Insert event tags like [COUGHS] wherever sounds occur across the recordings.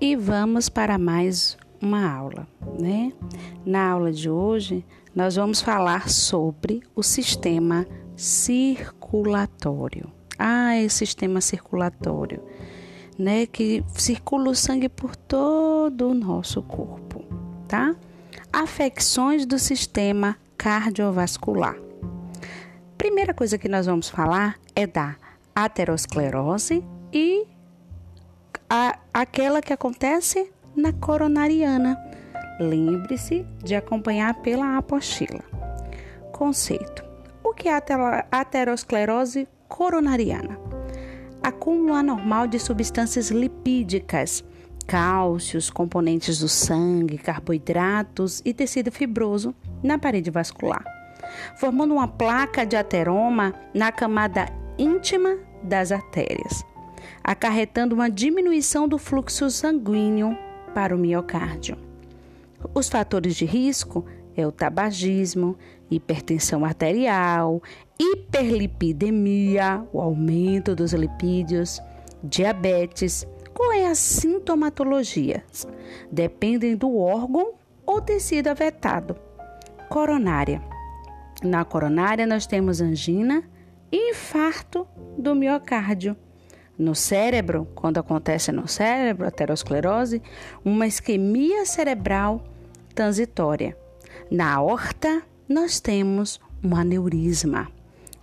e vamos para mais uma aula, né? Na aula de hoje, nós vamos falar sobre o sistema circulatório. Ah, é sistema circulatório, né? Que circula o sangue por todo o nosso corpo, tá? Afecções do sistema cardiovascular. Primeira coisa que nós vamos falar é da aterosclerose e a, aquela que acontece na coronariana. Lembre-se de acompanhar pela apostila. Conceito: O que é aterosclerose coronariana? Acúmulo anormal de substâncias lipídicas, cálcios, componentes do sangue, carboidratos e tecido fibroso na parede vascular, formando uma placa de ateroma na camada íntima das artérias, acarretando uma diminuição do fluxo sanguíneo para o miocárdio. Os fatores de risco é o tabagismo, hipertensão arterial, hiperlipidemia, o aumento dos lipídios, diabetes. Qual é a sintomatologia? Dependem do órgão ou tecido afetado. Coronária. Na coronária nós temos angina e infarto do miocárdio. No cérebro, quando acontece no cérebro, aterosclerose, uma isquemia cerebral transitória. Na aorta, nós temos um aneurisma.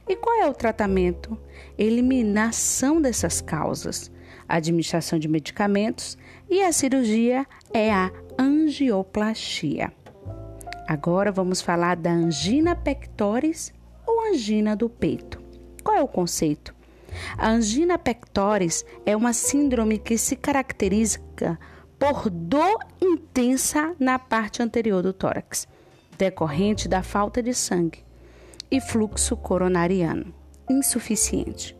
E qual é o tratamento? Eliminação dessas causas, administração de medicamentos e a cirurgia é a angioplastia. Agora vamos falar da angina pectoris ou angina do peito. Qual é o conceito? A angina pectoris é uma síndrome que se caracteriza por dor intensa na parte anterior do tórax, decorrente da falta de sangue, e fluxo coronariano insuficiente,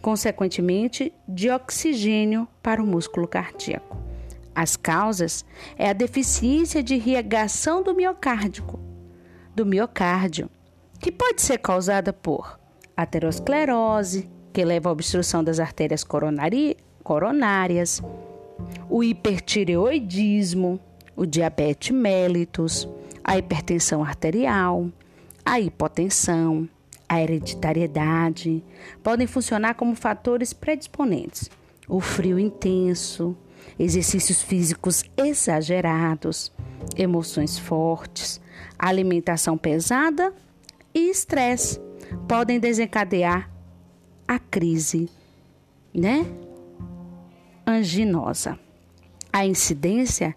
consequentemente de oxigênio para o músculo cardíaco. As causas é a deficiência de irrigação do miocárdico, do miocárdio, que pode ser causada por aterosclerose, que leva à obstrução das artérias coronárias, o hipertireoidismo, o diabetes mellitus, a hipertensão arterial, a hipotensão, a hereditariedade, podem funcionar como fatores predisponentes. O frio intenso, exercícios físicos exagerados, emoções fortes, alimentação pesada e estresse podem desencadear a crise, né? Anginosa. A incidência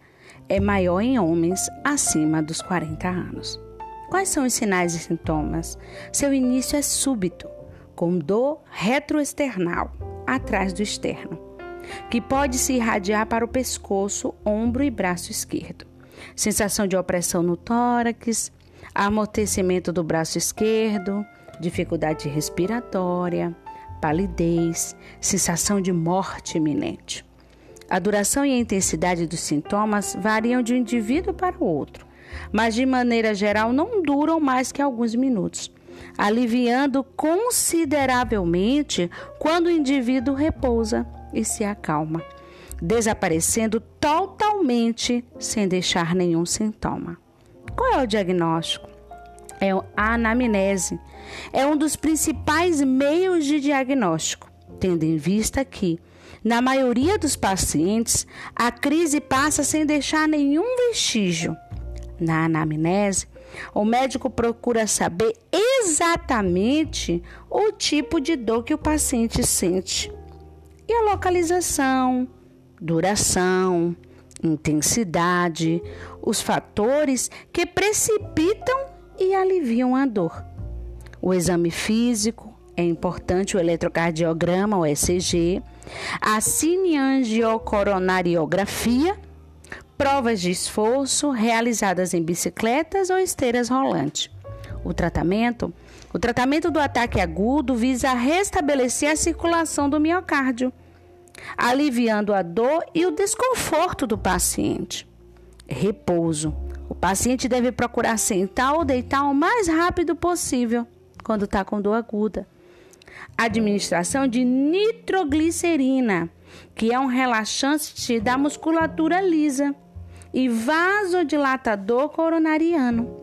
é maior em homens acima dos 40 anos. Quais são os sinais e sintomas? Seu início é súbito, com dor retroesternal, atrás do externo, que pode se irradiar para o pescoço, ombro e braço esquerdo. Sensação de opressão no tórax, amortecimento do braço esquerdo, dificuldade respiratória, palidez, sensação de morte iminente. A duração e a intensidade dos sintomas variam de um indivíduo para o outro, mas de maneira geral não duram mais que alguns minutos, aliviando consideravelmente quando o indivíduo repousa e se acalma, desaparecendo totalmente sem deixar nenhum sintoma. Qual é o diagnóstico? É a anamnese. É um dos principais meios de diagnóstico, tendo em vista que, na maioria dos pacientes, a crise passa sem deixar nenhum vestígio. Na anamnese, o médico procura saber exatamente o tipo de dor que o paciente sente e a localização, duração, intensidade, os fatores que precipitam e aliviam a dor. O exame físico é importante, o eletrocardiograma, o ECG, a cineangiocoronariografia, provas de esforço realizadas em bicicletas ou esteiras rolantes. O tratamento, o tratamento do ataque agudo visa restabelecer a circulação do miocárdio, aliviando a dor e o desconforto do paciente. Repouso o paciente deve procurar sentar ou deitar o mais rápido possível quando está com dor aguda. Administração de nitroglicerina que é um relaxante da musculatura lisa, e vasodilatador coronariano.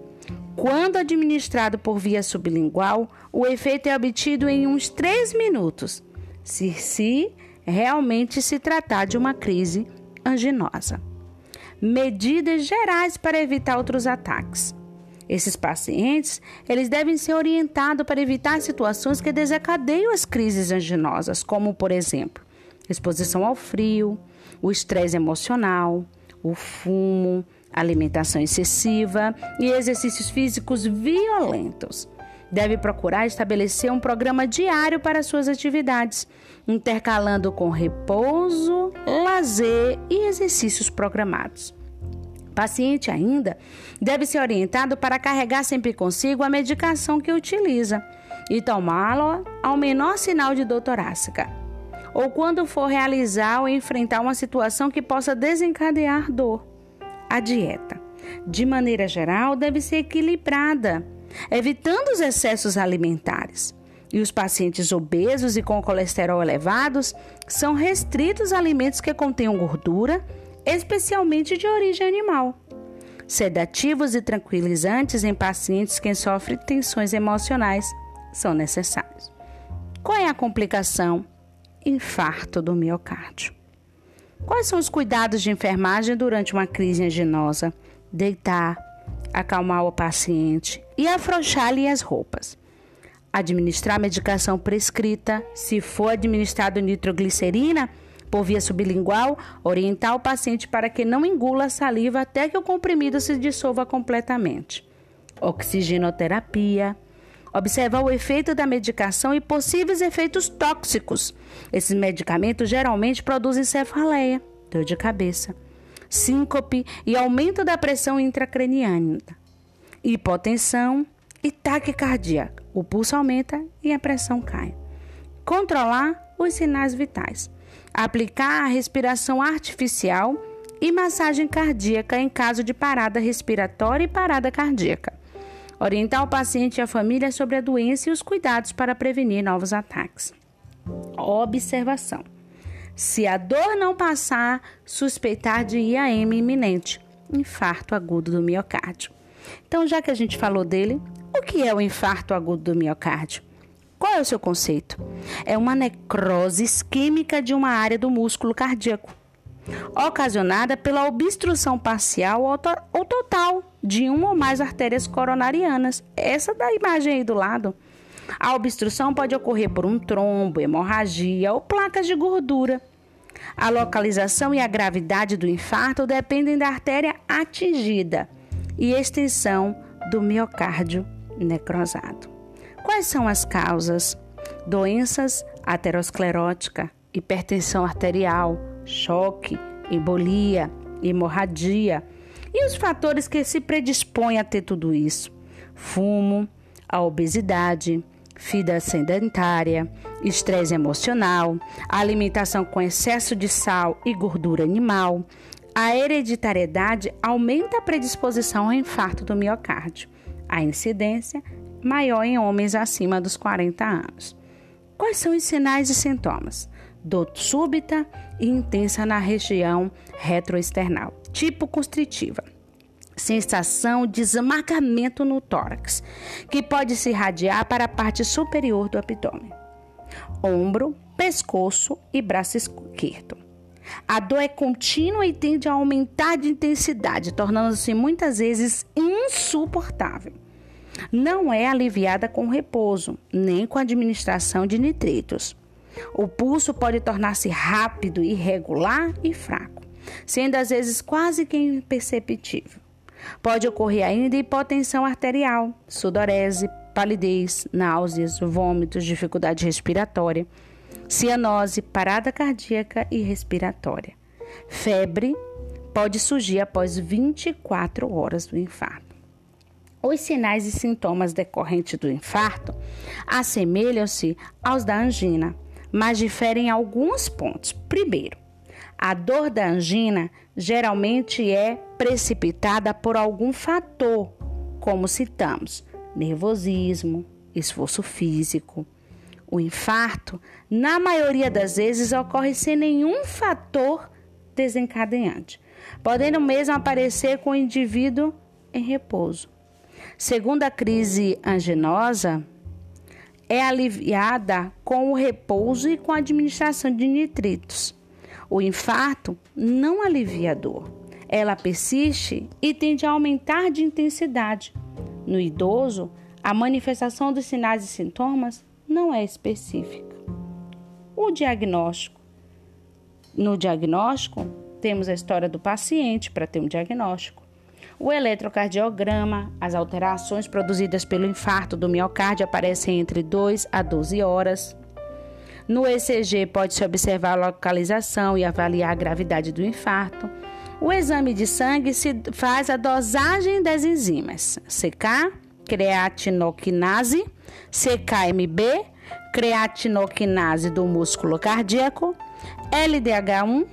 Quando administrado por via sublingual, o efeito é obtido em uns 3 minutos, se, se realmente se tratar de uma crise anginosa. Medidas gerais para evitar outros ataques. Esses pacientes, eles devem ser orientados para evitar situações que desencadeiam as crises anginosas, como, por exemplo, exposição ao frio, o estresse emocional, o fumo, alimentação excessiva e exercícios físicos violentos. Deve procurar estabelecer um programa diário para suas atividades, intercalando com repouso, lazer e exercícios programados. Paciente ainda deve ser orientado para carregar sempre consigo a medicação que utiliza e tomá-la ao menor sinal de dor torácica, ou quando for realizar ou enfrentar uma situação que possa desencadear dor. A dieta, de maneira geral, deve ser equilibrada, evitando os excessos alimentares. E os pacientes obesos e com colesterol elevados são restritos a alimentos que contenham gordura, especialmente de origem animal. Sedativos e tranquilizantes em pacientes que sofrem tensões emocionais são necessários. Qual é a complicação? Infarto do miocárdio. Quais são os cuidados de enfermagem durante uma crise anginosa? Deitar, acalmar o paciente e afrouxar-lhe as roupas. Administrar medicação prescrita, se for administrado nitroglicerina por via sublingual, orientar o paciente para que não engula a saliva até que o comprimido se dissolva completamente. Oxigenoterapia. Observar o efeito da medicação e possíveis efeitos tóxicos. Esses medicamentos geralmente produzem cefaleia, dor de cabeça, síncope e aumento da pressão intracraniana, hipotensão e taquicardia. O pulso aumenta e a pressão cai. Controlar os sinais vitais aplicar a respiração artificial e massagem cardíaca em caso de parada respiratória e parada cardíaca. Orientar o paciente e a família sobre a doença e os cuidados para prevenir novos ataques. Observação: se a dor não passar, suspeitar de IAM iminente, infarto agudo do miocárdio. Então, já que a gente falou dele, o que é o infarto agudo do miocárdio? Qual é o seu conceito? É uma necrose isquêmica de uma área do músculo cardíaco, ocasionada pela obstrução parcial ou, to ou total de uma ou mais artérias coronarianas. Essa da imagem aí do lado. A obstrução pode ocorrer por um trombo, hemorragia ou placas de gordura. A localização e a gravidade do infarto dependem da artéria atingida e extensão do miocárdio necrosado. Quais são as causas? Doenças aterosclerótica, hipertensão arterial, choque, embolia, hemorragia. E os fatores que se predispõem a ter tudo isso? Fumo, a obesidade, vida sedentária, estresse emocional, alimentação com excesso de sal e gordura animal. A hereditariedade aumenta a predisposição ao infarto do miocárdio. A incidência maior em homens acima dos 40 anos. Quais são os sinais e sintomas? Dor súbita e intensa na região retroesternal, tipo constritiva. Sensação de esmagamento no tórax, que pode se irradiar para a parte superior do abdômen. Ombro, pescoço e braço esquerdo. A dor é contínua e tende a aumentar de intensidade, tornando-se muitas vezes insuportável não é aliviada com repouso, nem com administração de nitritos. O pulso pode tornar-se rápido, irregular e fraco, sendo às vezes quase que imperceptível. Pode ocorrer ainda hipotensão arterial, sudorese, palidez, náuseas, vômitos, dificuldade respiratória, cianose, parada cardíaca e respiratória. Febre pode surgir após 24 horas do infarto. Os sinais e sintomas decorrentes do infarto assemelham-se aos da angina, mas diferem em alguns pontos. Primeiro, a dor da angina geralmente é precipitada por algum fator, como citamos: nervosismo, esforço físico, O infarto, na maioria das vezes, ocorre sem nenhum fator desencadeante, podendo mesmo aparecer com o indivíduo em repouso. Segundo a crise anginosa, é aliviada com o repouso e com a administração de nitritos. O infarto não alivia a dor. Ela persiste e tende a aumentar de intensidade. No idoso, a manifestação dos sinais e sintomas não é específica. O diagnóstico. No diagnóstico, temos a história do paciente para ter um diagnóstico. O eletrocardiograma, as alterações produzidas pelo infarto do miocárdio aparecem entre 2 a 12 horas. No ECG pode-se observar a localização e avaliar a gravidade do infarto. O exame de sangue se faz a dosagem das enzimas CK, creatinoquinase, CKMB, creatinoquinase do músculo cardíaco, LDH1,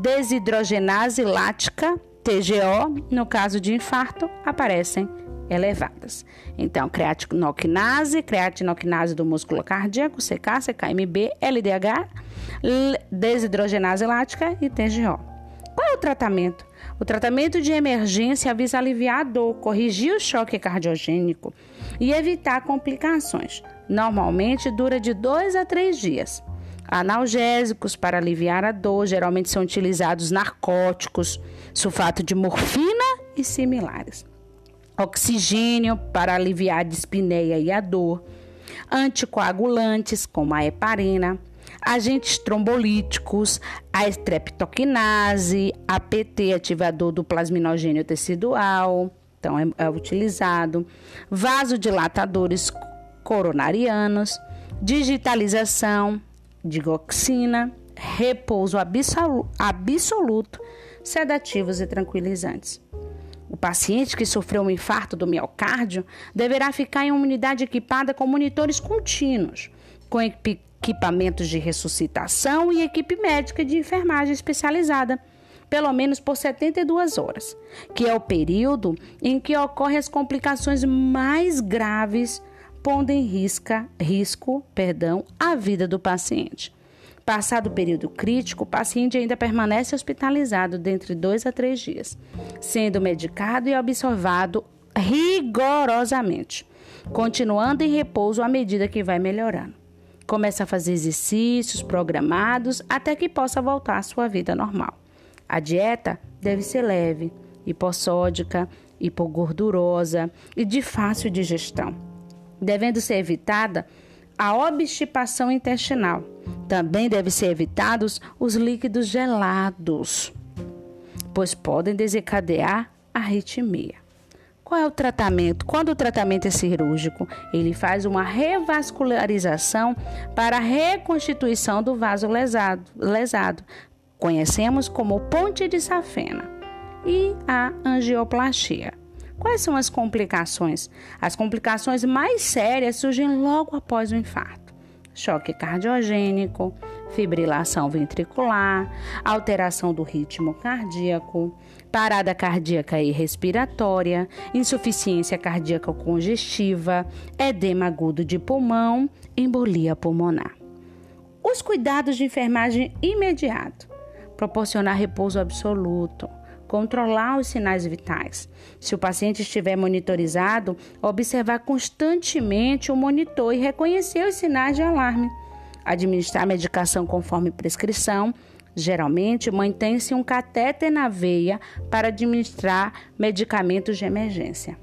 desidrogenase lática, TGO, no caso de infarto, aparecem elevadas. Então, creatinoquinase, creatinoquinase do músculo cardíaco, CK, CKMB, LDH, desidrogenase lática e TGO. Qual é o tratamento? O tratamento de emergência visa aliviar a dor, corrigir o choque cardiogênico e evitar complicações. Normalmente dura de dois a três dias. Analgésicos para aliviar a dor, geralmente são utilizados narcóticos, sulfato de morfina e similares. Oxigênio para aliviar a dispneia e a dor. Anticoagulantes, como a heparina agentes trombolíticos, a streptokinase, APT, ativador do plasminogênio tecidual, então é, é utilizado, vasodilatadores coronarianos, digitalização, digoxina, repouso absoluto, sedativos e tranquilizantes. O paciente que sofreu um infarto do miocárdio deverá ficar em uma unidade equipada com monitores contínuos, com equipamentos de ressuscitação e equipe médica de enfermagem especializada, pelo menos por 72 horas, que é o período em que ocorrem as complicações mais graves, pondo em risca, risco perdão, a vida do paciente. Passado o período crítico, o paciente ainda permanece hospitalizado dentre dois a três dias, sendo medicado e observado rigorosamente, continuando em repouso à medida que vai melhorando. Começa a fazer exercícios programados até que possa voltar à sua vida normal. A dieta deve ser leve, hipossódica, hipogordurosa e de fácil digestão, devendo ser evitada a obstipação intestinal. Também devem ser evitados os líquidos gelados, pois podem desencadear arritmia. Qual é o tratamento? Quando o tratamento é cirúrgico, ele faz uma revascularização para a reconstituição do vaso lesado, lesado. Conhecemos como ponte de safena. E a angioplastia. Quais são as complicações? As complicações mais sérias surgem logo após o infarto. Choque cardiogênico, fibrilação ventricular, alteração do ritmo cardíaco, parada cardíaca e respiratória, insuficiência cardíaca congestiva, edema agudo de pulmão, embolia pulmonar. Os cuidados de enfermagem imediato: proporcionar repouso absoluto, controlar os sinais vitais. Se o paciente estiver monitorizado, observar constantemente o monitor e reconhecer os sinais de alarme. Administrar medicação conforme prescrição Geralmente, mantém-se um catéter na veia para administrar medicamentos de emergência.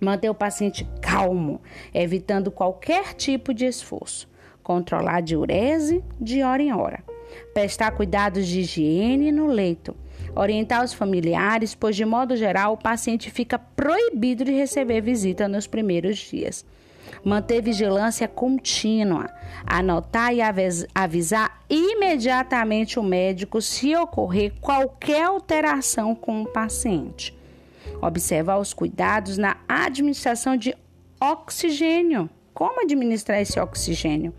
Manter o paciente calmo, evitando qualquer tipo de esforço. Controlar a diurese de hora em hora. Prestar cuidados de higiene no leito. Orientar os familiares, pois, de modo geral, o paciente fica proibido de receber visita nos primeiros dias manter vigilância contínua, anotar e avisar imediatamente o médico se ocorrer qualquer alteração com o paciente. Observar os cuidados na administração de oxigênio. Como administrar esse oxigênio?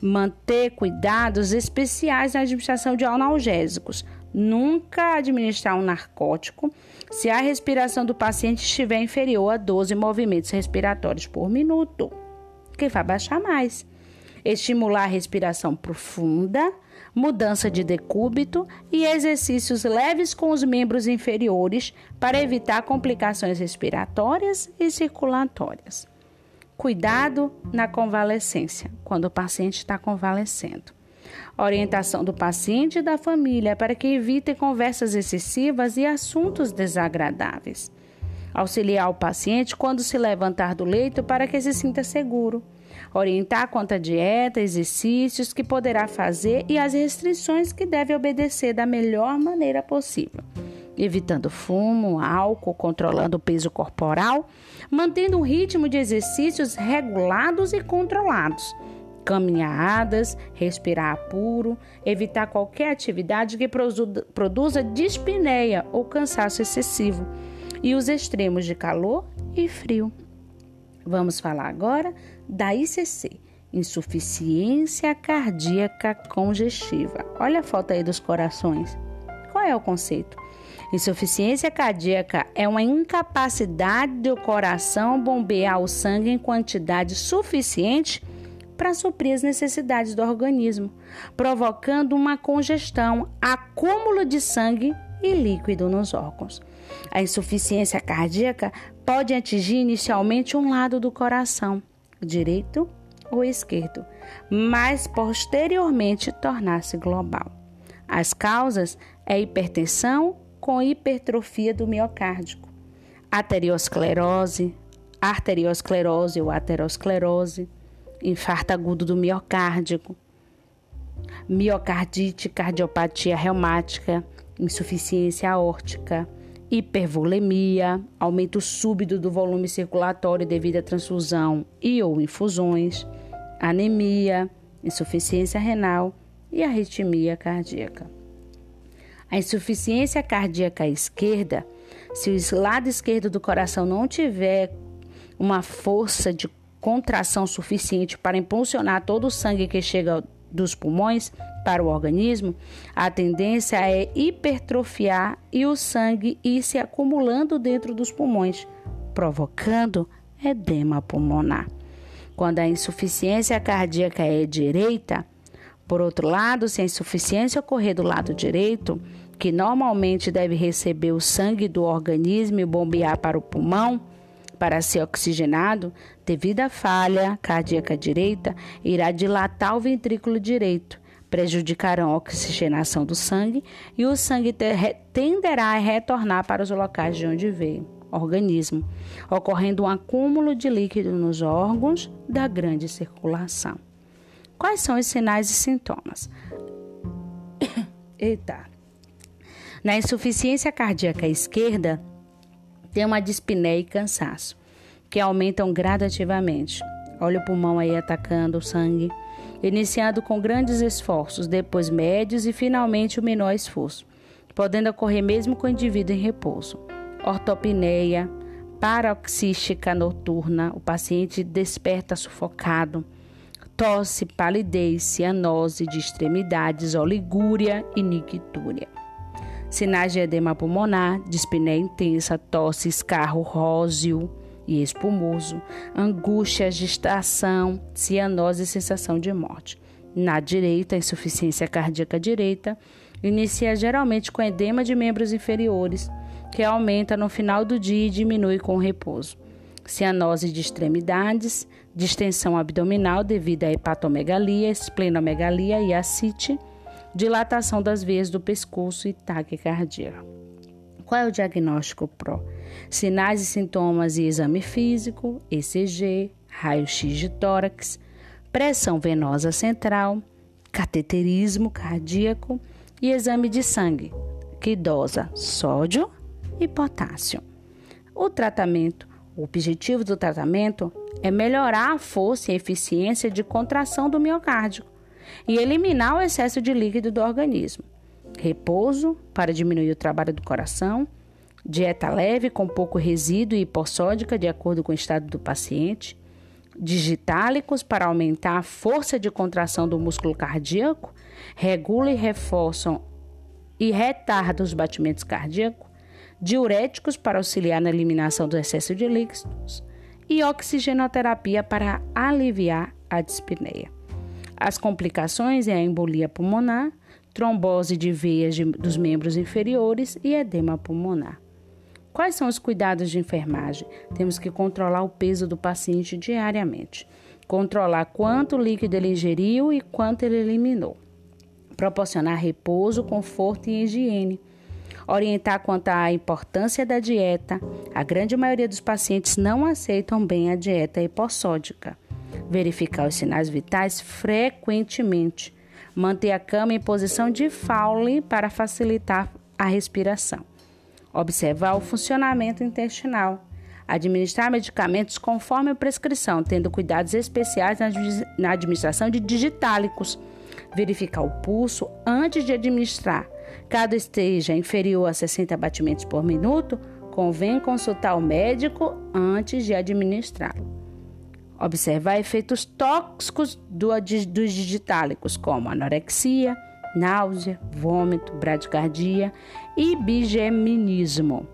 Manter cuidados especiais na administração de analgésicos. Nunca administrar um narcótico se a respiração do paciente estiver inferior a 12 movimentos respiratórios por minuto, que vai baixar mais. estimular a respiração profunda, mudança de decúbito e exercícios leves com os membros inferiores para evitar complicações respiratórias e circulatórias. Cuidado na convalescência, quando o paciente está convalescendo. Orientação do paciente e da família para que evitem conversas excessivas e assuntos desagradáveis. Auxiliar o paciente quando se levantar do leito para que se sinta seguro. Orientar quanto à dieta, exercícios que poderá fazer e as restrições que deve obedecer da melhor maneira possível evitando fumo, álcool, controlando o peso corporal, mantendo um ritmo de exercícios regulados e controlados. Caminhadas, respirar puro, evitar qualquer atividade que produza dispneia ou cansaço excessivo e os extremos de calor e frio. Vamos falar agora da ICC, insuficiência cardíaca congestiva. Olha a foto aí dos corações. Qual é o conceito? Insuficiência cardíaca é uma incapacidade do coração bombear o sangue em quantidade suficiente para suprir as necessidades do organismo, provocando uma congestão, acúmulo de sangue e líquido nos órgãos. A insuficiência cardíaca pode atingir inicialmente um lado do coração, direito ou esquerdo, mas posteriormente tornar-se global. As causas é hipertensão com hipertrofia do miocárdico, arteriosclerose, arteriosclerose ou aterosclerose, infarto agudo do miocárdico, miocardite, cardiopatia reumática, insuficiência aórtica, hipervolemia, aumento súbito do volume circulatório devido à transfusão e ou infusões, anemia, insuficiência renal e arritmia cardíaca. A insuficiência cardíaca esquerda, se o lado esquerdo do coração não tiver uma força de contração suficiente para impulsionar todo o sangue que chega dos pulmões para o organismo, a tendência é hipertrofiar e o sangue ir se acumulando dentro dos pulmões, provocando edema pulmonar. Quando a insuficiência cardíaca é direita, por outro lado, se a insuficiência ocorrer do lado direito, que normalmente deve receber o sangue do organismo e bombear para o pulmão para ser oxigenado, devido à falha cardíaca direita, irá dilatar o ventrículo direito, prejudicarão a oxigenação do sangue e o sangue tenderá a retornar para os locais de onde veio, organismo, ocorrendo um acúmulo de líquido nos órgãos da grande circulação. Quais são os sinais e sintomas? [COUGHS] Eita. Na insuficiência cardíaca esquerda, tem uma dispneia e cansaço, que aumentam gradativamente. Olha o pulmão aí atacando o sangue, iniciando com grandes esforços, depois médios e finalmente o menor esforço, podendo ocorrer mesmo com o indivíduo em repouso. Ortopneia, paroxística noturna, o paciente desperta sufocado tosse, palidez, cianose de extremidades, oligúria e nictúria. Sinais de edema pulmonar, dispneia intensa, tosse, escarro róseo e espumoso, angústia, agitação, cianose e sensação de morte. Na direita, insuficiência cardíaca direita, inicia geralmente com edema de membros inferiores, que aumenta no final do dia e diminui com o repouso cianose de extremidades, distensão abdominal devido à hepatomegalia, esplenomegalia e ascite, dilatação das veias do pescoço e taquicardia. Qual é o diagnóstico PRO? Sinais e sintomas e exame físico, ECG, raio-x de tórax, pressão venosa central, cateterismo cardíaco e exame de sangue, que dosa sódio e potássio. O tratamento o objetivo do tratamento é melhorar a força e eficiência de contração do miocárdio e eliminar o excesso de líquido do organismo. Repouso para diminuir o trabalho do coração, dieta leve com pouco resíduo e hipossódica de acordo com o estado do paciente, digitálicos para aumentar a força de contração do músculo cardíaco, regula e reforçam e retarda os batimentos cardíacos, diuréticos para auxiliar na eliminação do excesso de líquidos. E oxigenoterapia para aliviar a dispneia. As complicações é a embolia pulmonar, trombose de veias de, dos membros inferiores e edema pulmonar. Quais são os cuidados de enfermagem? Temos que controlar o peso do paciente diariamente, controlar quanto líquido ele ingeriu e quanto ele eliminou, proporcionar repouso, conforto e higiene, orientar quanto à importância da dieta. A grande maioria dos pacientes não aceitam bem a dieta hipossódica. Verificar os sinais vitais frequentemente. Manter a cama em posição de faule para facilitar a respiração observar o funcionamento intestinal, administrar medicamentos conforme a prescrição, tendo cuidados especiais na administração de digitálicos, verificar o pulso antes de administrar. Caso esteja inferior a 60 batimentos por minuto, convém consultar o médico antes de administrá-lo. Observar efeitos tóxicos do, dos digitálicos, como anorexia, náusea, vômito, bradicardia e bigeminismo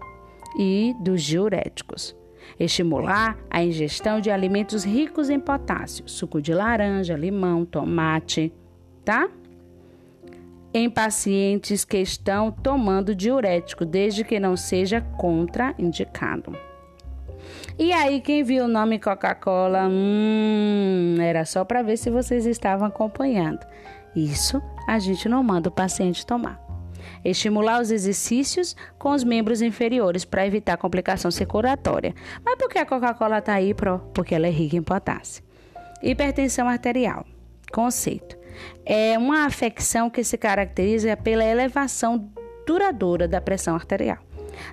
e dos diuréticos. Estimular a ingestão de alimentos ricos em potássio, suco de laranja, limão, tomate, tá? Em pacientes que estão tomando diurético, desde que não seja contraindicado. E aí, quem viu o nome Coca-Cola, hum, era só para ver se vocês estavam acompanhando. Isso a gente não manda o paciente tomar. Estimular os exercícios com os membros inferiores para evitar complicação circulatória. Mas por que a Coca-Cola está aí, Pro? Porque ela é rica em potássio. Hipertensão arterial. Conceito. É uma afecção que se caracteriza pela elevação duradoura da pressão arterial,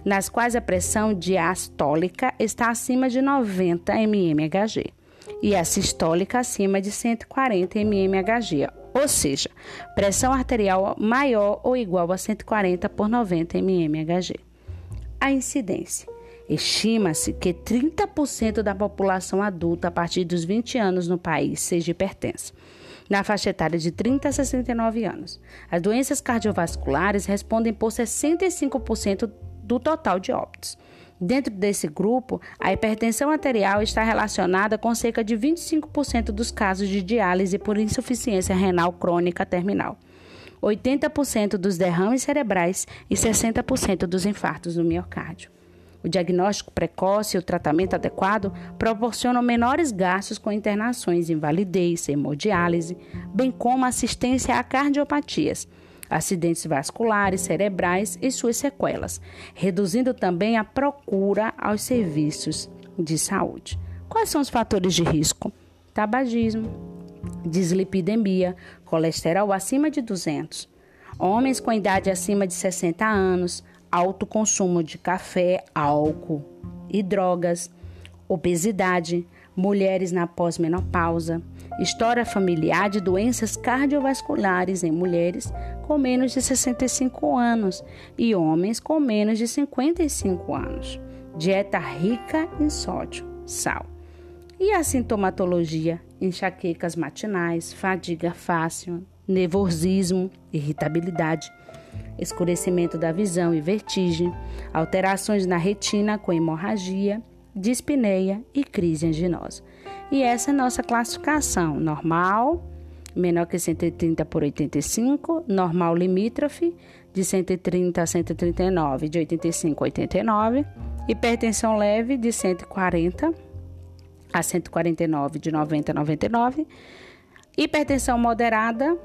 nas quais a pressão diastólica está acima de 90 mmHg e a sistólica acima de 140 mmHg, ou seja, pressão arterial maior ou igual a 140 por 90 mmHg. A incidência. Estima-se que 30% da população adulta a partir dos 20 anos no país seja hipertensa, na faixa etária de 30 a 69 anos. As doenças cardiovasculares respondem por 65% do total de óbitos. Dentro desse grupo, a hipertensão arterial está relacionada com cerca de 25% dos casos de diálise por insuficiência renal crônica terminal, 80% dos derrames cerebrais e 60% dos infartos do miocárdio. O diagnóstico precoce e o tratamento adequado proporcionam menores gastos com internações, invalidez, hemodiálise, bem como assistência a cardiopatias acidentes vasculares, cerebrais e suas sequelas, reduzindo também a procura aos serviços de saúde. Quais são os fatores de risco? Tabagismo, dislipidemia, colesterol acima de 200, homens com idade acima de 60 anos, alto consumo de café, álcool e drogas, obesidade, mulheres na pós-menopausa, história familiar de doenças cardiovasculares em mulheres com menos de 65 anos e homens com menos de 55 anos. Dieta rica em sódio, sal. E a sintomatologia: enxaquecas matinais, fadiga fácil, nervosismo, irritabilidade, escurecimento da visão e vertigem, alterações na retina com hemorragia, dispneia e crise anginosa. E essa é a nossa classificação: normal, menor que 130 por 85, normal limítrofe, de 130 a 139, de 85 a 89, hipertensão leve, de 140 a 149, de 90 a 99, hipertensão moderada,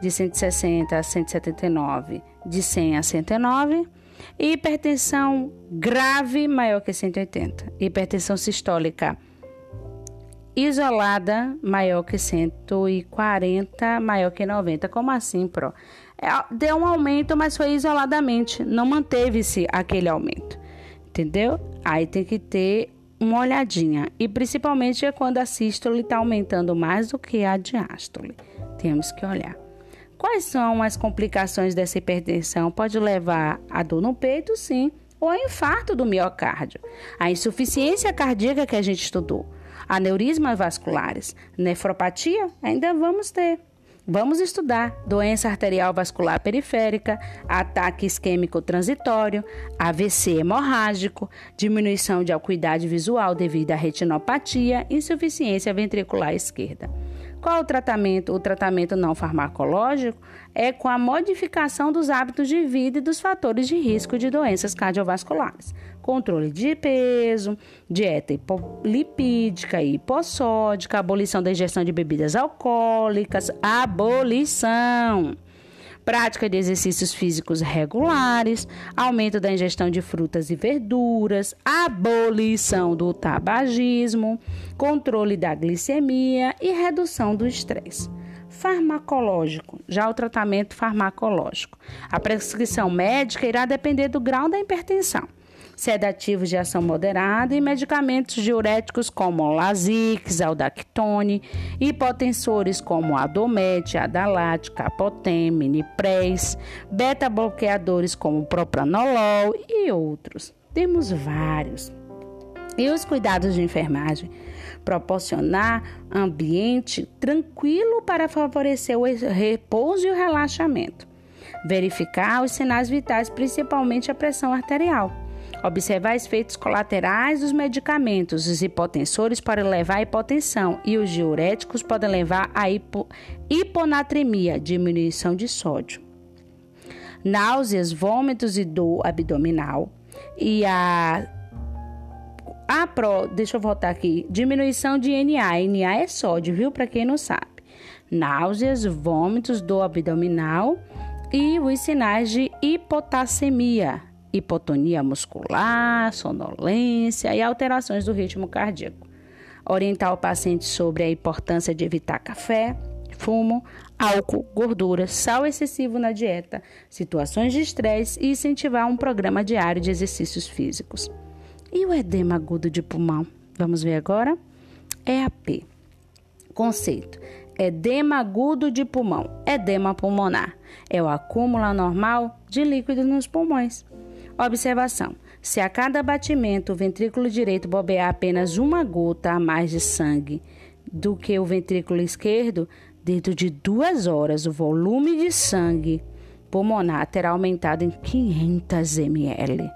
de 160 a 179, de 100 a 109, e hipertensão grave maior que 180, hipertensão sistólica isolada maior que 140, maior que 90. Como assim, Pro? É, deu um aumento, mas foi isoladamente, não manteve-se aquele aumento. Entendeu? Aí tem que ter uma olhadinha. E principalmente é quando a sístole está aumentando mais do que a diástole. Temos que olhar. Quais são as complicações dessa hipertensão? Pode levar a dor no peito, sim, ou a infarto do miocárdio, a insuficiência cardíaca que a gente estudou aneurismas vasculares, nefropatia, ainda vamos ter. Vamos estudar doença arterial vascular periférica, ataque isquêmico transitório, AVC hemorrágico, diminuição de acuidade visual devido à retinopatia, insuficiência ventricular esquerda. Qual o tratamento? O tratamento não farmacológico é com a modificação dos hábitos de vida e dos fatores de risco de doenças cardiovasculares. Controle de peso, dieta lipídica e hipossódica, abolição da ingestão de bebidas alcoólicas, abolição prática de exercícios físicos regulares, aumento da ingestão de frutas e verduras, abolição do tabagismo, controle da glicemia e redução do estresse. Farmacológico, já o tratamento farmacológico. A prescrição médica irá depender do grau da hipertensão sedativos de ação moderada e medicamentos diuréticos como Lasix, Aldactone, hipotensores como Adomet, Adalat, Capotem, Minipress, beta-bloqueadores como Propranolol e outros. Temos vários. E os cuidados de enfermagem? Proporcionar ambiente tranquilo para favorecer o repouso e o relaxamento. Verificar os sinais vitais, principalmente a pressão arterial Observar efeitos colaterais dos medicamentos. Os hipotensores podem levar à hipotensão e os diuréticos podem levar à hipo, hiponatremia, diminuição de sódio. Náuseas, vômitos e dor abdominal. E a a pro, deixa eu voltar aqui. Diminuição de NA. NA é sódio, viu? Para quem não sabe. Náuseas, vômitos, dor abdominal e os sinais de hipotassemia hipotonia muscular, sonolência e alterações do ritmo cardíaco. Orientar o paciente sobre a importância de evitar café, fumo, álcool, gordura, sal excessivo na dieta, situações de estresse e incentivar um programa diário de exercícios físicos. E o edema agudo de pulmão? Vamos ver agora? EAP. Conceito: edema agudo de pulmão, edema pulmonar. É o acúmulo anormal de líquido nos pulmões. Observação: se a cada batimento o ventrículo direito bobear apenas uma gota a mais de sangue do que o ventrículo esquerdo, dentro de duas horas o volume de sangue pulmonar terá aumentado em 500 ml.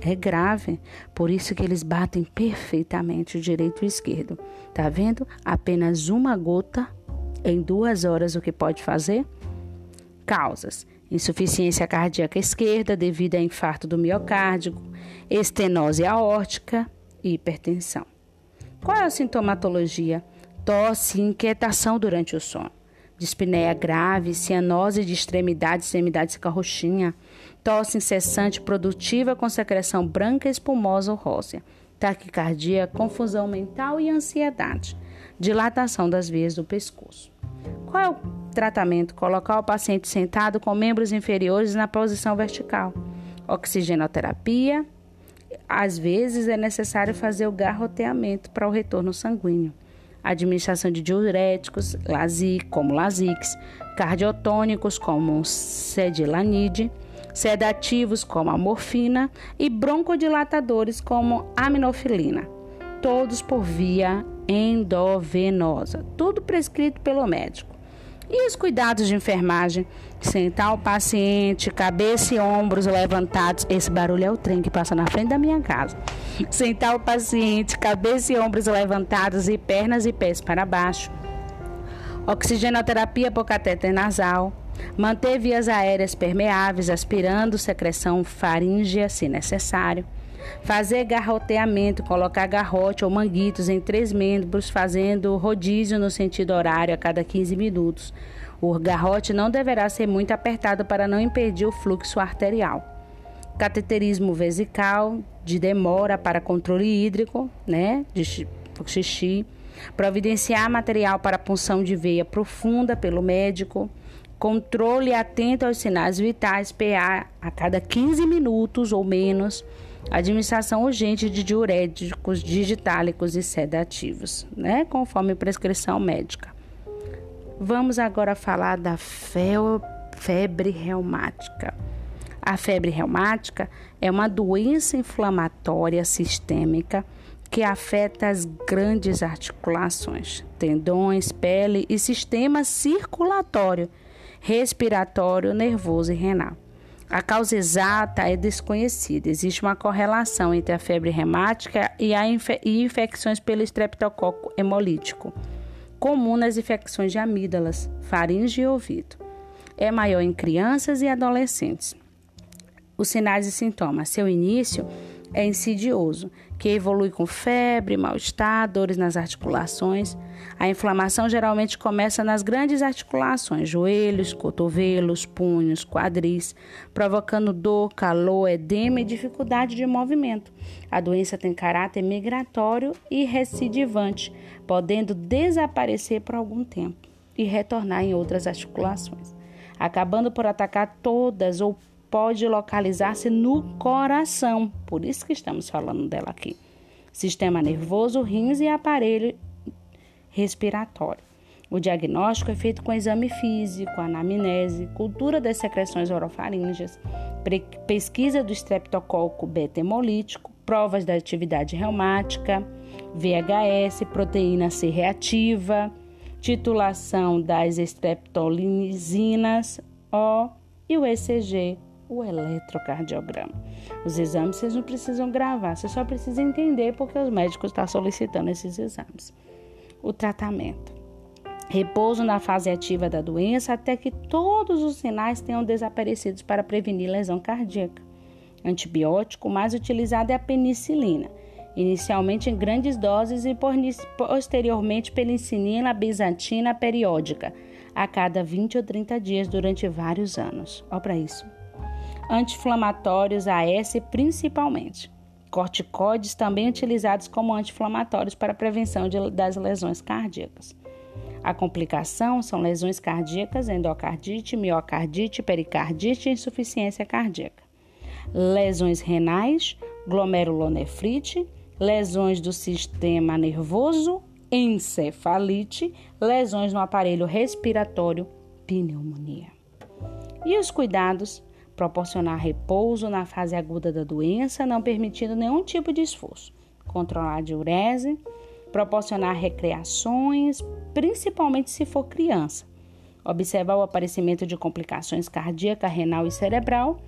É grave, por isso que eles batem perfeitamente o direito e o esquerdo. Tá vendo? Apenas uma gota em duas horas o que pode fazer? Causas: insuficiência cardíaca esquerda devido a infarto do miocárdio, estenose aórtica e hipertensão. Qual é a sintomatologia? Tosse e inquietação durante o sono. Dispneia grave, cianose de extremidade, extremidade seca roxinha, tosse incessante produtiva com secreção branca espumosa ou rósea, taquicardia, confusão mental e ansiedade, dilatação das veias do pescoço. Qual é o tratamento? Colocar o paciente sentado com membros inferiores na posição vertical. Oxigenoterapia. Às vezes é necessário fazer o garroteamento para o retorno sanguíneo. Administração de diuréticos, como Lasix, cardiotônicos, como Sedilanide, sedativos, como a morfina, e broncodilatadores, como aminofilina. Todos por via endovenosa. Tudo prescrito pelo médico. E os cuidados de enfermagem? Sentar o paciente, cabeça e ombros levantados. Esse barulho é o trem que passa na frente da minha casa. Sentar o paciente, cabeça e ombros levantados e pernas e pés para baixo. Oxigenoterapia por catéter nasal. Manter vias aéreas permeáveis, aspirando secreção faríngea se necessário Fazer garroteamento, colocar garrote ou manguitos em três membros, fazendo rodízio no sentido horário a cada 15 minutos. O garrote não deverá ser muito apertado para não impedir o fluxo arterial. Cateterismo vesical, de demora para controle hídrico, né, de xixi. Providenciar material para punção de veia profunda pelo médico. Controle atento aos sinais vitais, PA, a cada 15 minutos ou menos administração urgente de diuréticos, digitálicos e sedativos, né, conforme prescrição médica. Vamos agora falar da febre reumática. A febre reumática é uma doença inflamatória sistêmica que afeta as grandes articulações, tendões, pele e sistema circulatório, respiratório, nervoso e renal. A causa exata é desconhecida. Existe uma correlação entre a febre reumática e, a e infecções pelo estreptococo hemolítico. comum nas infecções de amígdalas, faringe e ouvido. É maior em crianças e adolescentes. Os sinais e sintomas. Seu início é insidioso, que evolui com febre, mal-estar, dores nas articulações. A inflamação geralmente começa nas grandes articulações, joelhos, cotovelos, punhos, quadris, provocando dor, calor, edema e dificuldade de movimento. A doença tem caráter migratório e recidivante, podendo desaparecer por algum tempo e retornar em outras articulações, acabando por atacar todas ou pode localizar-se no coração, por isso que estamos falando dela aqui. Sistema nervoso, rins e aparelho respiratório. O diagnóstico é feito com exame físico, anamnese, cultura das secreções orofaríngeas, pesquisa do estreptococo beta-hemolítico, provas da atividade reumática, VHS, proteína C reativa, titulação das estreptolinizinas O e o ECG o eletrocardiograma. Os exames vocês não precisam gravar, você só precisa entender porque os médicos estão solicitando esses exames. O tratamento. Repouso na fase ativa da doença até que todos os sinais tenham desaparecido para prevenir lesão cardíaca. Antibiótico mais utilizado é a penicilina, inicialmente em grandes doses e posteriormente penicilina bizantina periódica, a cada 20 ou 30 dias durante vários anos. Olha para isso anti-inflamatórios AS principalmente. Corticoides também utilizados como anti-inflamatórios para prevenção de, das lesões cardíacas. A complicação são lesões cardíacas, endocardite, miocardite, pericardite e insuficiência cardíaca. Lesões renais, glomerulonefrite, lesões do sistema nervoso, encefalite, lesões no aparelho respiratório, pneumonia. E os cuidados proporcionar repouso na fase aguda da doença, não permitindo nenhum tipo de esforço, controlar a diurese, proporcionar recreações, principalmente se for criança, observar o aparecimento de complicações cardíaca, renal e cerebral,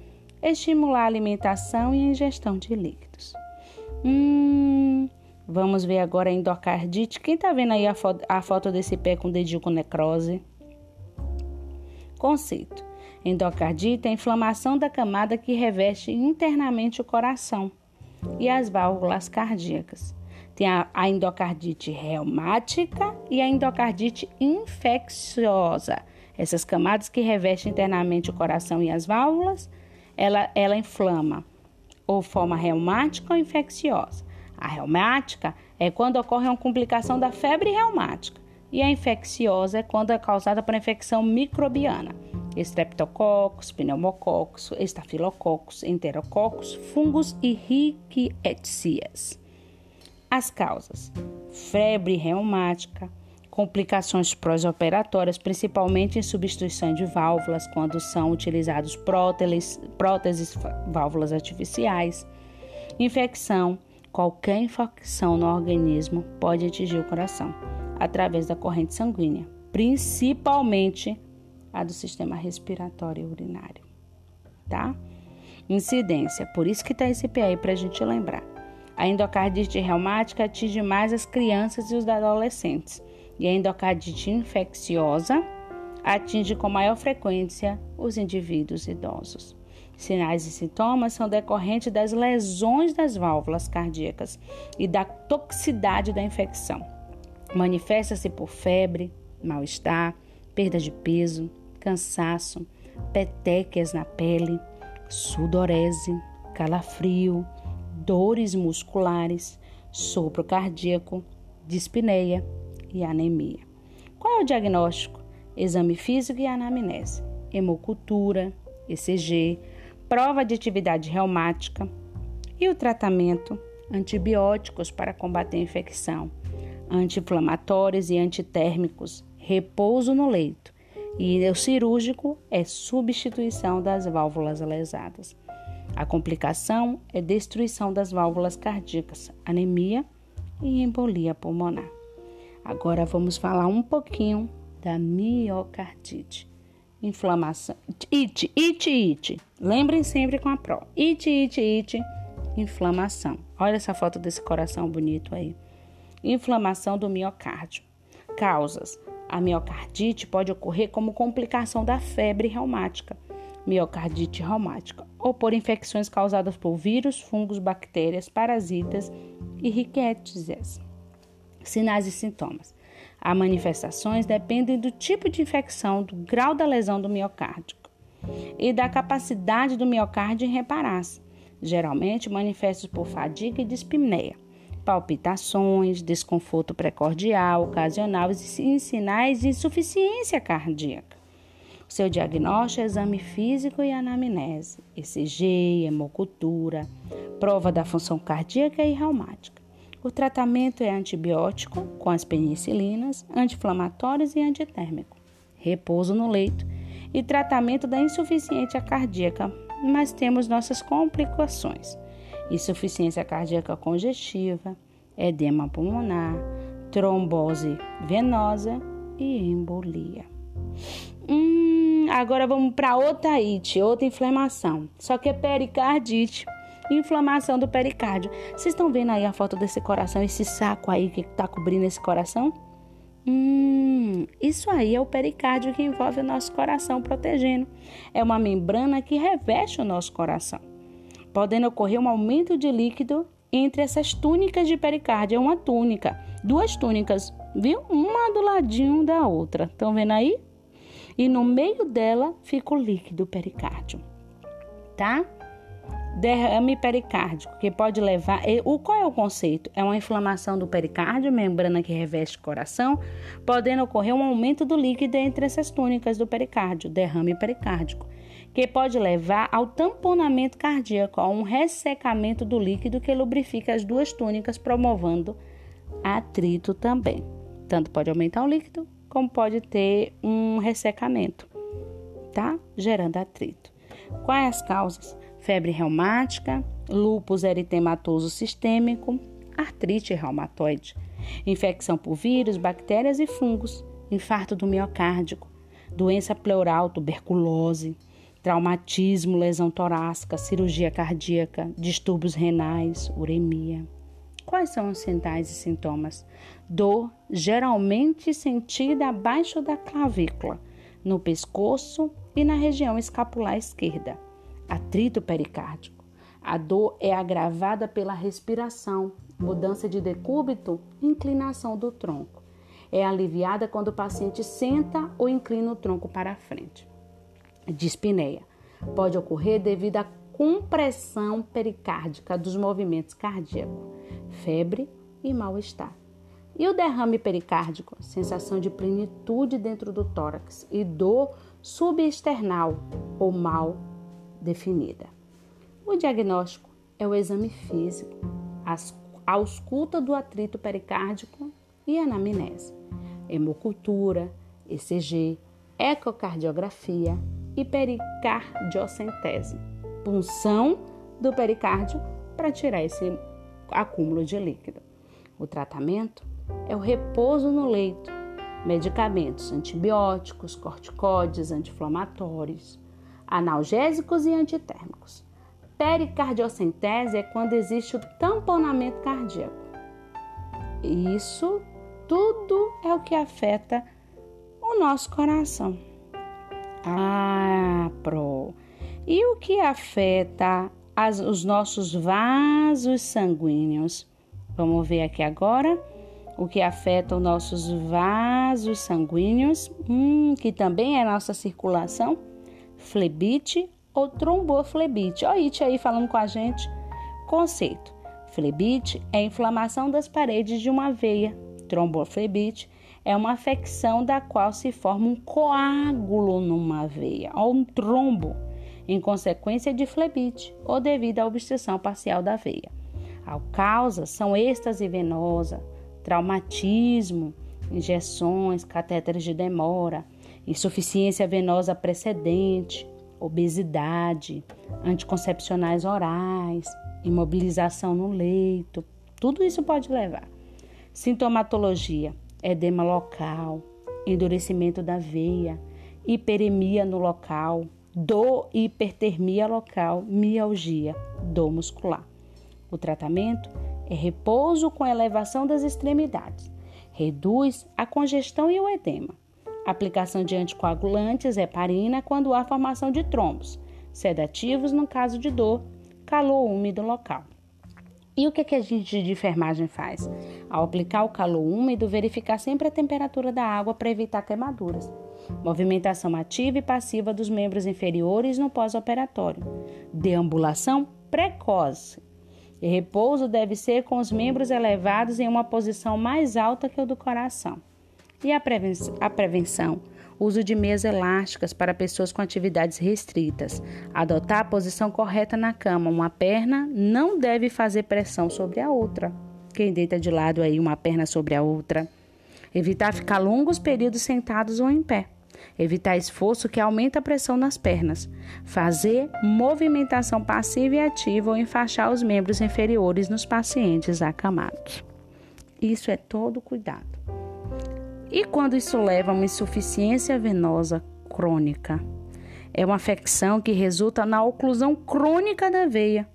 estimular a alimentação e a ingestão de líquidos. Hum, vamos ver agora a endocardite. Quem está vendo aí a, fo a foto desse pé com dedinho com necrose? Conceito. Endocardite é a inflamação da camada que reveste internamente o coração e as válvulas cardíacas. Tem a, endocardite reumática e a endocardite infecciosa. Essas camadas que revestem internamente o coração e as válvulas, ela, ela inflama ou forma reumática ou infecciosa. A reumática é quando ocorre uma complicação da febre reumática e a infecciosa é quando é causada por infecção microbiana. Streptococcus, pneumococcus, estafilococcus, enterococcus, fungos e rickettsias. As causas: febre reumática, complicações pós-operatórias, principalmente em substituição de válvulas, quando são utilizados próteses válvulas artificiais, infecção, qualquer infecção no organismo pode atingir o coração através da corrente sanguínea, principalmente a do sistema respiratório e urinário, tá? Incidência, por isso que tá esse P aí para a gente lembrar. A endocardite reumática atinge mais as crianças e os adolescentes, e a endocardite infecciosa atinge com maior frequência os indivíduos idosos. Sinais e sintomas são decorrentes das lesões das válvulas cardíacas e da toxicidade da infecção. Manifesta-se por febre, mal-estar, perda de peso, cansaço, petequias na pele, sudorese, calafrio, dores musculares, sopro cardíaco, dispneia e anemia. Qual é o diagnóstico? Exame físico e anamnese, hemocultura, ECG, prova de atividade reumática e o tratamento, antibióticos para combater a infecção, anti-inflamatórios e antitérmicos, repouso no leito, e o cirúrgico é substituição das válvulas lesadas. A complicação é destruição das válvulas cardíacas, anemia e embolia pulmonar. Agora vamos falar um pouquinho da miocardite. Inflamação. It, it, it. Lembrem sempre com a PRO. It, it, it. Inflamação. Olha essa foto desse coração bonito aí. Inflamação do miocárdio Causas: a miocardite pode ocorrer como complicação da febre reumática, miocardite reumática, ou por infecções causadas por vírus, fungos, bactérias, parasitas e riquétias. Sinais e sintomas. As manifestações dependem do tipo de infecção, do grau da lesão do miocárdio e da capacidade do miocárdio em reparar-se, geralmente manifestos por fadiga e dispneia, palpitações, desconforto precordial, ocasional e sinais de insuficiência cardíaca. O seu diagnóstico é exame físico e anamnese, ECG, hemocultura, prova da função cardíaca e reumática. O tratamento é antibiótico com as penicilinas, anti-inflamatórios e antitérmico, repouso no leito e tratamento da insuficiência cardíaca, mas temos nossas complicações: insuficiência cardíaca congestiva, edema pulmonar, trombose venosa e embolia. Hum, agora vamos para outra IT, outra inflamação, só que é pericardite inflamação do pericárdio. Vocês estão vendo aí a foto desse coração, esse saco aí que está cobrindo esse coração? Hum, isso aí é o pericárdio que envolve o nosso coração protegendo. É uma membrana que reveste o nosso coração, podendo ocorrer um aumento de líquido entre essas túnicas de pericárdio. É uma túnica, duas túnicas, viu? Uma do ladinho da outra. Estão vendo aí? E no meio dela fica o líquido pericárdio, tá? derrame pericárdico, que pode levar. O, qual é o conceito? É uma inflamação do pericárdio, membrana que reveste o coração, podendo ocorrer um aumento do líquido entre essas túnicas do pericárdio, derrame pericárdico, que pode levar ao tamponamento cardíaco, a um ressecamento do líquido que lubrifica as duas túnicas, promovendo atrito também. Tanto pode aumentar o líquido, como pode ter um ressecamento, tá? Gerando atrito. Quais as causas? febre reumática, lúpus eritematoso sistêmico, artrite reumatoide, infecção por vírus, bactérias e fungos, infarto do miocárdico, doença pleural, tuberculose, traumatismo, lesão torácica, cirurgia cardíaca, distúrbios renais, uremia. Quais são os sinais e sintomas? Dor geralmente sentida abaixo da clavícula, no pescoço e na região escapular esquerda atrito pericárdico. A dor é agravada pela respiração, mudança de decúbito, inclinação do tronco. É aliviada quando o paciente senta ou inclina o tronco para a frente. Dispneia pode ocorrer devido à compressão pericárdica dos movimentos cardíacos, febre e mal-estar. E o derrame pericárdico, sensação de plenitude dentro do tórax e dor subesternal ou mal definida. O diagnóstico é o exame físico, a ausculta do atrito pericárdico e anamnese, hemocultura, ECG, ecocardiografia e pericardiocentese, punção do pericárdio para tirar esse acúmulo de líquido. O tratamento é o repouso no leito, medicamentos antibióticos, corticóides, anti-inflamatórios, analgésicos e antitérmicos. Pericardiocentese é quando existe o tamponamento cardíaco. Isso tudo é o que afeta o nosso coração. Ah, pro. E o que afeta as, os nossos vasos sanguíneos? Vamos ver aqui agora o que afeta os nossos vasos sanguíneos, hum, que também é nossa circulação flebite ou tromboflebite. Olha It aí falando com a gente. Conceito: flebite é inflamação das paredes de uma veia. Tromboflebite é uma afecção da qual se forma um coágulo numa veia, ou um trombo, em consequência de flebite ou devido à obstrução parcial da veia. A causa são êxtase venosa, traumatismo, injeções, catéteres de demora, insuficiência venosa precedente, obesidade, anticoncepcionais orais, imobilização no leito, tudo isso pode levar. Sintomatologia: edema local, endurecimento da veia, hiperemia no local, dor e hipertermia local, mialgia, dor muscular. O tratamento é repouso com elevação das extremidades, Reduz a congestão e o edema. Aplicação de anticoagulantes, heparina, quando há formação de trombos. Sedativos no caso de dor, calor úmido local. E o que, que a gente de enfermagem faz? Ao aplicar o calor úmido, verificar sempre a temperatura da água para evitar queimaduras. Movimentação ativa e passiva dos membros inferiores no pós-operatório. Deambulação precoce. E repouso deve ser com os membros elevados em uma posição mais alta que o do coração. E a prevenção? A prevenção uso de meias elásticas para pessoas com atividades restritas, adotar a posição correta na cama. Uma perna não deve fazer pressão sobre a outra. Quem deita de lado aí uma perna sobre a outra. Evitar ficar longos períodos sentados ou em pé. Evitar esforço que aumenta a pressão nas pernas. Fazer movimentação passiva e ativa ou enfaixar os membros inferiores nos pacientes acamados. Isso é todo cuidado. E quando isso leva a uma insuficiência venosa crônica? É uma afecção que resulta na oclusão crônica da veia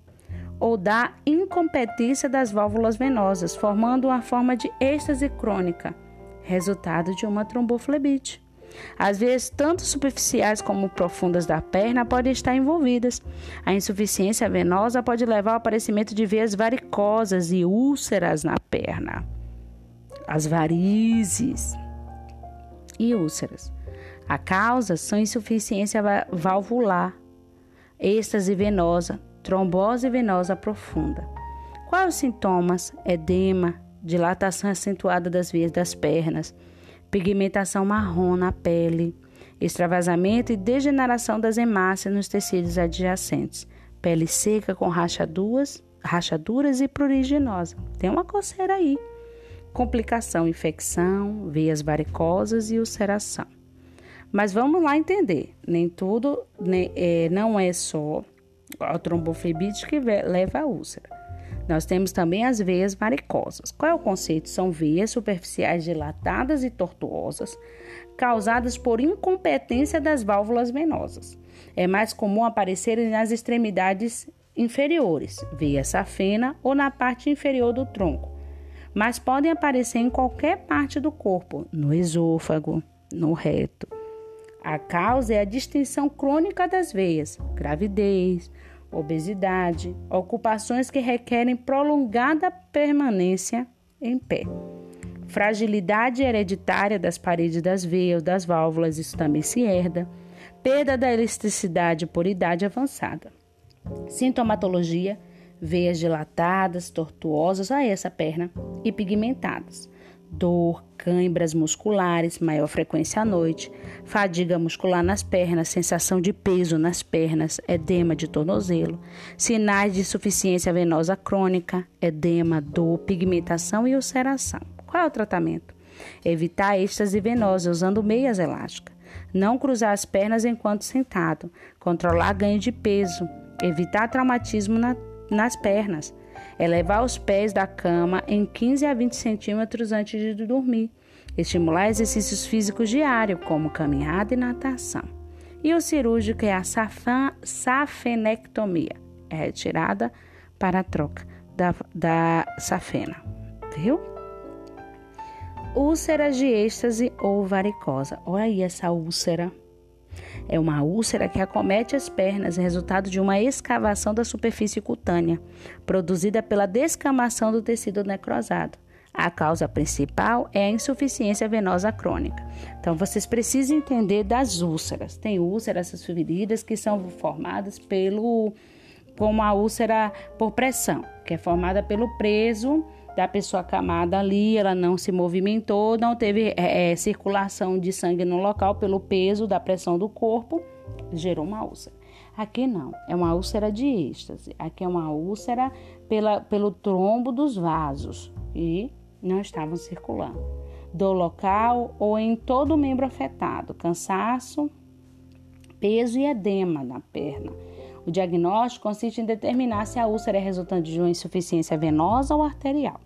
ou da incompetência das válvulas venosas, formando uma forma de êxtase crônica, resultado de uma tromboflebite. Às vezes, tanto superficiais como profundas da perna podem estar envolvidas. A insuficiência venosa pode levar ao aparecimento de veias varicosas e úlceras na perna. As varizes e úlceras. A causa são insuficiência valvular, êxtase venosa, trombose venosa profunda. Quais os sintomas? Edema, dilatação acentuada das veias das pernas, pigmentação marrom na pele, extravasamento e degeneração das hemácias nos tecidos adjacentes, pele seca com rachaduras, rachaduras e pruriginosa. Tem uma coceira aí. Complicação, infecção, veias varicosas e ulceração. Mas vamos lá entender, nem tudo, nem, é, não é só a tromboflebite que leva à úlcera. Nós temos também as veias varicosas. Qual é o conceito? São veias superficiais dilatadas e tortuosas, causadas por incompetência das válvulas venosas. É mais comum aparecerem nas extremidades inferiores, veia safena ou na parte inferior do tronco, mas podem aparecer em qualquer parte do corpo, no esôfago, no reto. A causa é a distensão crônica das veias, gravidez, obesidade, ocupações que requerem prolongada permanência em pé. Fragilidade hereditária das paredes das veias, das válvulas, isso também se herda. Perda da elasticidade por idade avançada. Sintomatologia: veias dilatadas, tortuosas, a essa perna, e pigmentadas dor, câimbras musculares, maior frequência à noite, fadiga muscular nas pernas, sensação de peso nas pernas, edema de tornozelo, sinais de insuficiência venosa crônica, edema, dor, pigmentação e ulceração. Qual é o tratamento? Evitar êxtase venosa usando meias elásticas. Não cruzar as pernas enquanto sentado. Controlar ganho de peso. Evitar traumatismo na, nas pernas Elevar os pés da cama em 15 a 20 centímetros antes de dormir. Estimular exercícios físicos diários, como caminhada e natação. E o cirúrgico é a safenectomia, é retirada para a troca da, da safena. Viu? Úlceras de êxtase ou varicosa. Olha aí essa úlcera. É uma úlcera que acomete as pernas, resultado de uma escavação da superfície cutânea, produzida pela descamação do tecido necrosado. A causa principal é a insuficiência venosa crônica. Então, vocês precisam entender das úlceras. Tem úlceras, essas feridas que são formadas pelo como a úlcera por pressão, que é formada pelo preso da pessoa camada ali, ela não se movimentou, não teve é, é, circulação de sangue no local pelo peso da pressão do corpo, gerou uma úlcera. Aqui não, é uma úlcera de êxtase. Aqui é uma úlcera pela, pelo trombo dos vasos e não estavam circulando. Do local ou em todo o membro afetado, cansaço, peso e edema na perna. O diagnóstico consiste em determinar se a úlcera é resultante de uma insuficiência venosa ou arterial.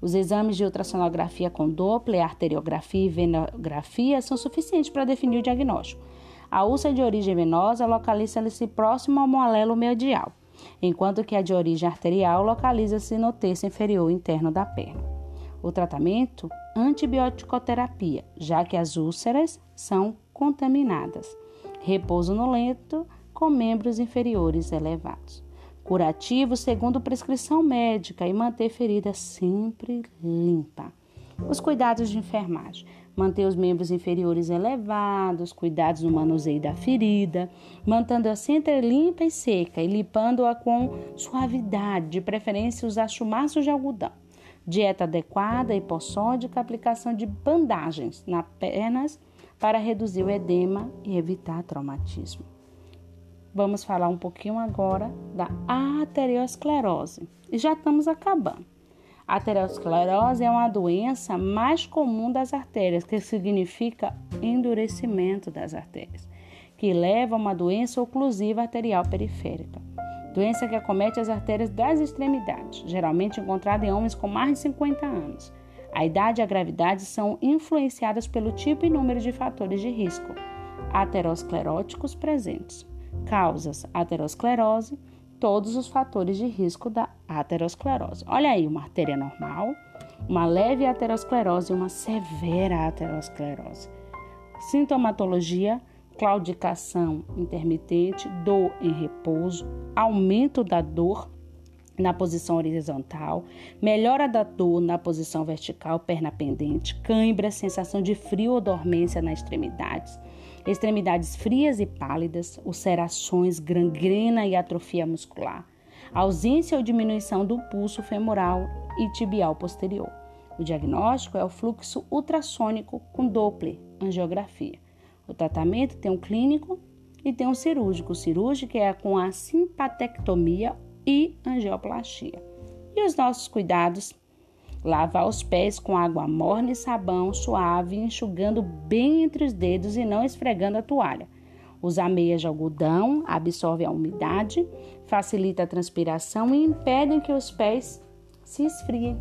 Os exames de ultrassonografia com Doppler, arteriografia e venografia são suficientes para definir o diagnóstico. A úlcera de origem venosa localiza-se próximo ao molelo medial, enquanto que a de origem arterial localiza-se no terço inferior interno da perna. O tratamento antibioticoterapia, já que as úlceras são contaminadas. Repouso no leito com membros inferiores elevados. Curativo segundo prescrição médica e manter ferida sempre limpa. Os cuidados de enfermagem manter os membros inferiores elevados, cuidados no manuseio da ferida, mantendo-a sempre limpa e seca e limpando-a com suavidade, de preferência usar chumaços de algodão. Dieta adequada, hipossódica, aplicação de bandagens nas pernas para reduzir o edema e evitar traumatismo. Vamos falar um pouquinho agora da arteriosclerose. E já estamos acabando. A aterosclerose é uma doença mais comum das artérias, que significa endurecimento das artérias, que leva a uma doença oclusiva arterial periférica. Doença que acomete as artérias das extremidades, geralmente encontrada em homens com mais de 50 anos. A idade e a gravidade são influenciadas pelo tipo e número de fatores de risco ateroscleróticos presentes. Causas: aterosclerose, todos os fatores de risco da aterosclerose. Olha aí, uma artéria normal, uma leve aterosclerose e uma severa aterosclerose. Sintomatologia: claudicação intermitente, dor em repouso, aumento da dor na posição horizontal, melhora da dor na posição vertical, perna pendente, cãibra, sensação de frio ou dormência nas extremidades extremidades frias e pálidas, ulcerações, gangrena e atrofia muscular, ausência ou diminuição do pulso femoral e tibial posterior. O diagnóstico é o fluxo ultrassônico com Doppler, angiografia. O tratamento tem um clínico e tem um cirúrgico. O cirúrgico é com a simpatectomia e angioplastia. E os nossos cuidados Lavar os pés com água morna e sabão suave, enxugando bem entre os dedos e não esfregando a toalha. Usar meias de algodão absorve a umidade, facilita a transpiração e impedem que os pés se esfriem.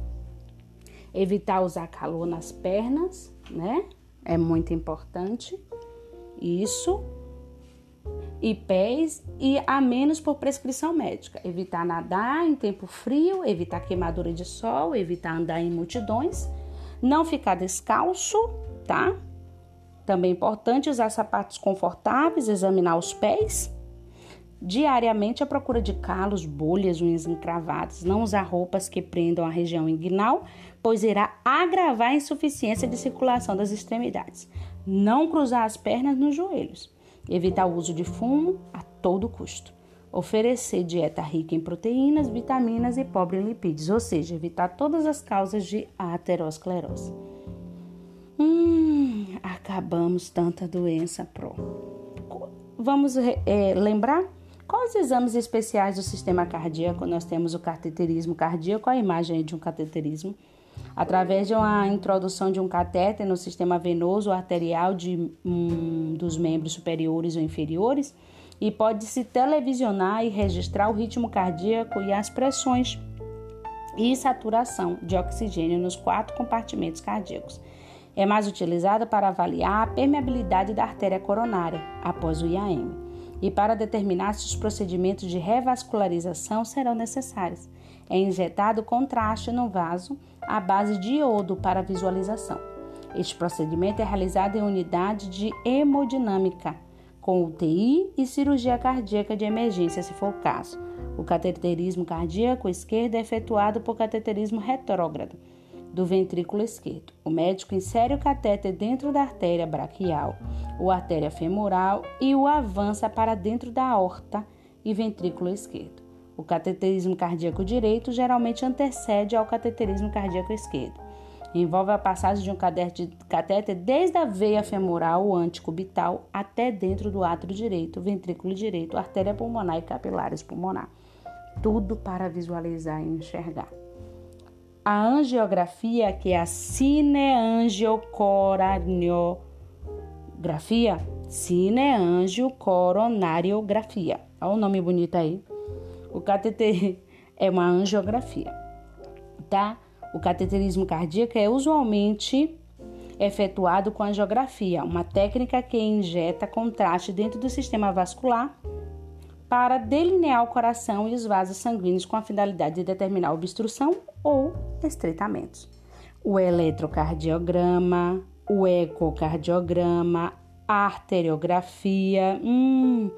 Evitar usar calor nas pernas, né? É muito importante. Isso pés e a menos por prescrição médica. Evitar nadar em tempo frio, evitar queimadura de sol, evitar andar em multidões, não ficar descalço, tá? Também é importante usar sapatos confortáveis, examinar os pés. Diariamente a procura de calos, bolhas, unhas encravadas, não usar roupas que prendam a região inguinal, pois irá agravar a insuficiência de circulação das extremidades. Não cruzar as pernas nos joelhos Evitar o uso de fumo a todo custo. Oferecer dieta rica em proteínas, vitaminas e pobre em lipídios, ou seja, evitar todas as causas de aterosclerose. Hum, acabamos tanta doença pro. Vamos é, lembrar quais exames especiais do sistema cardíaco nós temos o cateterismo cardíaco, a imagem de um cateterismo através de uma introdução de um catéter no sistema venoso arterial de um dos membros superiores ou inferiores e pode-se televisionar e registrar o ritmo cardíaco e as pressões e saturação de oxigênio nos quatro compartimentos cardíacos. É mais utilizada para avaliar a permeabilidade da artéria coronária após o IAM e para determinar se os procedimentos de revascularização serão necessários. É injetado contraste no vaso à base de iodo para visualização. Este procedimento é realizado em unidade de hemodinâmica, com UTI e cirurgia cardíaca de emergência, se for o caso. O cateterismo cardíaco esquerdo é efetuado por cateterismo retrógrado do ventrículo esquerdo. O médico insere o catéter dentro da artéria braquial, ou artéria femoral e o avança para dentro da aorta e ventrículo esquerdo. O cateterismo cardíaco direito geralmente antecede ao cateterismo cardíaco esquerdo. Envolve a passagem de um catéter desde a veia femoral ou anticubital até dentro do átrio direito, ventrículo direito, artéria pulmonar e capilares pulmonar. Tudo para visualizar e enxergar. A angiografia, que é a cineangiocoronariografia, cineangiocoronariografia. Olha o nome bonito aí. O cateter [LAUGHS] é uma angiografia, tá? O cateterismo cardíaco é usualmente efetuado com angiografia, uma técnica que injeta contraste dentro do sistema vascular para delinear o coração e os vasos sanguíneos com a finalidade de determinar obstrução ou estreitamentos. o eletrocardiograma, o ecocardiograma, a arteriografia, hum,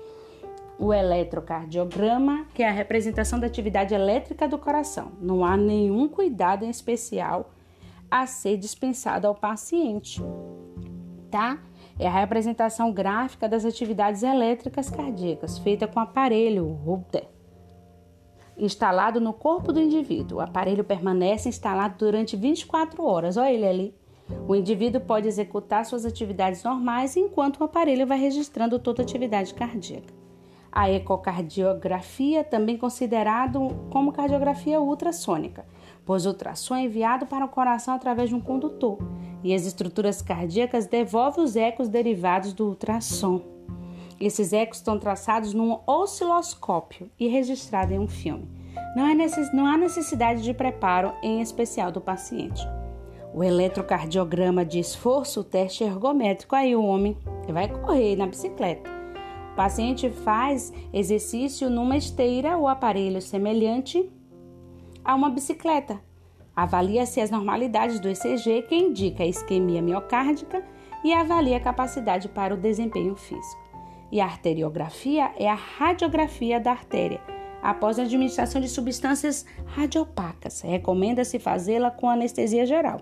o eletrocardiograma, que é a representação da atividade elétrica do coração. Não há nenhum cuidado em especial a ser dispensado ao paciente, tá? É a representação gráfica das atividades elétricas cardíacas, feita com aparelho Holter, instalado no corpo do indivíduo. O aparelho permanece instalado durante 24 horas. Olha ele ali. O indivíduo pode executar suas atividades normais enquanto o aparelho vai registrando toda a atividade cardíaca. A ecocardiografia, também considerado como cardiografia ultrassônica, pois o ultrassom é enviado para o coração através de um condutor e as estruturas cardíacas devolvem os ecos derivados do ultrassom. Esses ecos estão traçados num osciloscópio e registrados em um filme. Não, é necess... não há necessidade de preparo em especial do paciente. O eletrocardiograma de esforço, o teste ergométrico. Aí o homem vai correr na bicicleta. Paciente faz exercício numa esteira ou aparelho semelhante a uma bicicleta. Avalia-se as normalidades do ECG, que indica a isquemia miocárdica, e avalia a capacidade para o desempenho físico. E a arteriografia é a radiografia da artéria, após a administração de substâncias radiopacas. Recomenda-se fazê-la com anestesia geral.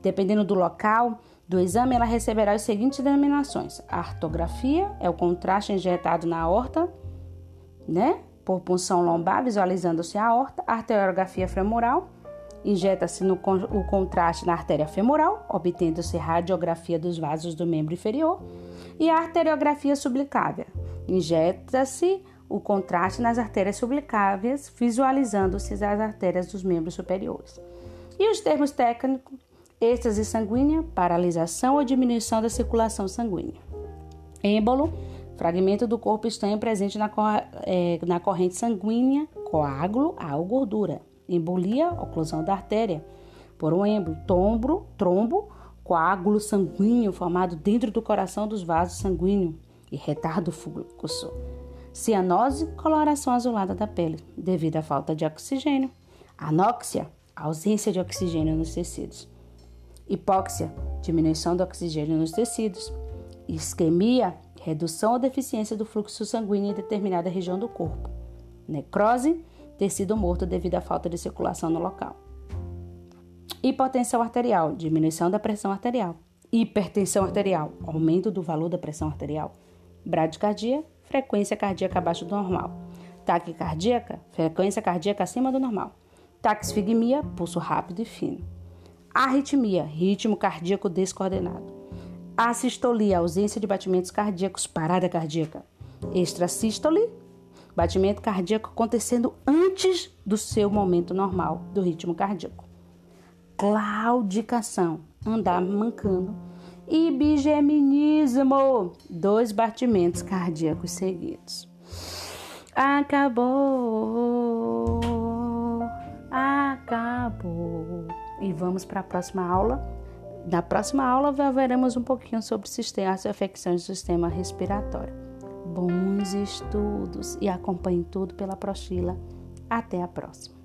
Dependendo do local do exame, ela receberá as seguintes denominações: a artografia é o contraste injetado na aorta, né? Por punção lombar, visualizando-se a aorta. A arteriografia femoral injeta-se o contraste na artéria femoral, obtendo-se radiografia dos vasos do membro inferior. E a arteriografia sublicável injeta-se o contraste nas artérias sublicáveis, visualizando-se as artérias dos membros superiores. E os termos técnicos: êxtase sanguínea, paralisação ou diminuição da circulação sanguínea. Êmbolo, fragmento do corpo estranho presente na, é, na corrente sanguínea, coágulo ou gordura. Embolia, oclusão da artéria. Por um êmbolo, tombro, trombo, coágulo sanguíneo formado dentro do coração dos vasos sanguíneos e retardo fluxo Cianose, coloração azulada da pele, devido à falta de oxigênio. Anóxia, ausência de oxigênio nos tecidos. Hipóxia, diminuição do oxigênio nos tecidos. Isquemia, redução ou deficiência do fluxo sanguíneo em determinada região do corpo. Necrose, tecido morto devido à falta de circulação no local. Hipotensão arterial, diminuição da pressão arterial. Hipertensão arterial, aumento do valor da pressão arterial. Bradicardia, frequência cardíaca abaixo do normal. Taquicardíaca, frequência cardíaca acima do normal. Taxfigmia, pulso rápido e fino. Arritmia, ritmo cardíaco descoordenado. Assistolia, ausência de batimentos cardíacos, parada cardíaca. Extrasístole, batimento cardíaco acontecendo antes do seu momento normal do ritmo cardíaco. Claudicação, andar mancando e bigeminismo, dois batimentos cardíacos seguidos. Acabou, acabou. E vamos para a próxima aula. Na próxima aula veremos um pouquinho sobre e afecções do sistema respiratório. Bons estudos e acompanhe tudo pela Prochila. Até a próxima.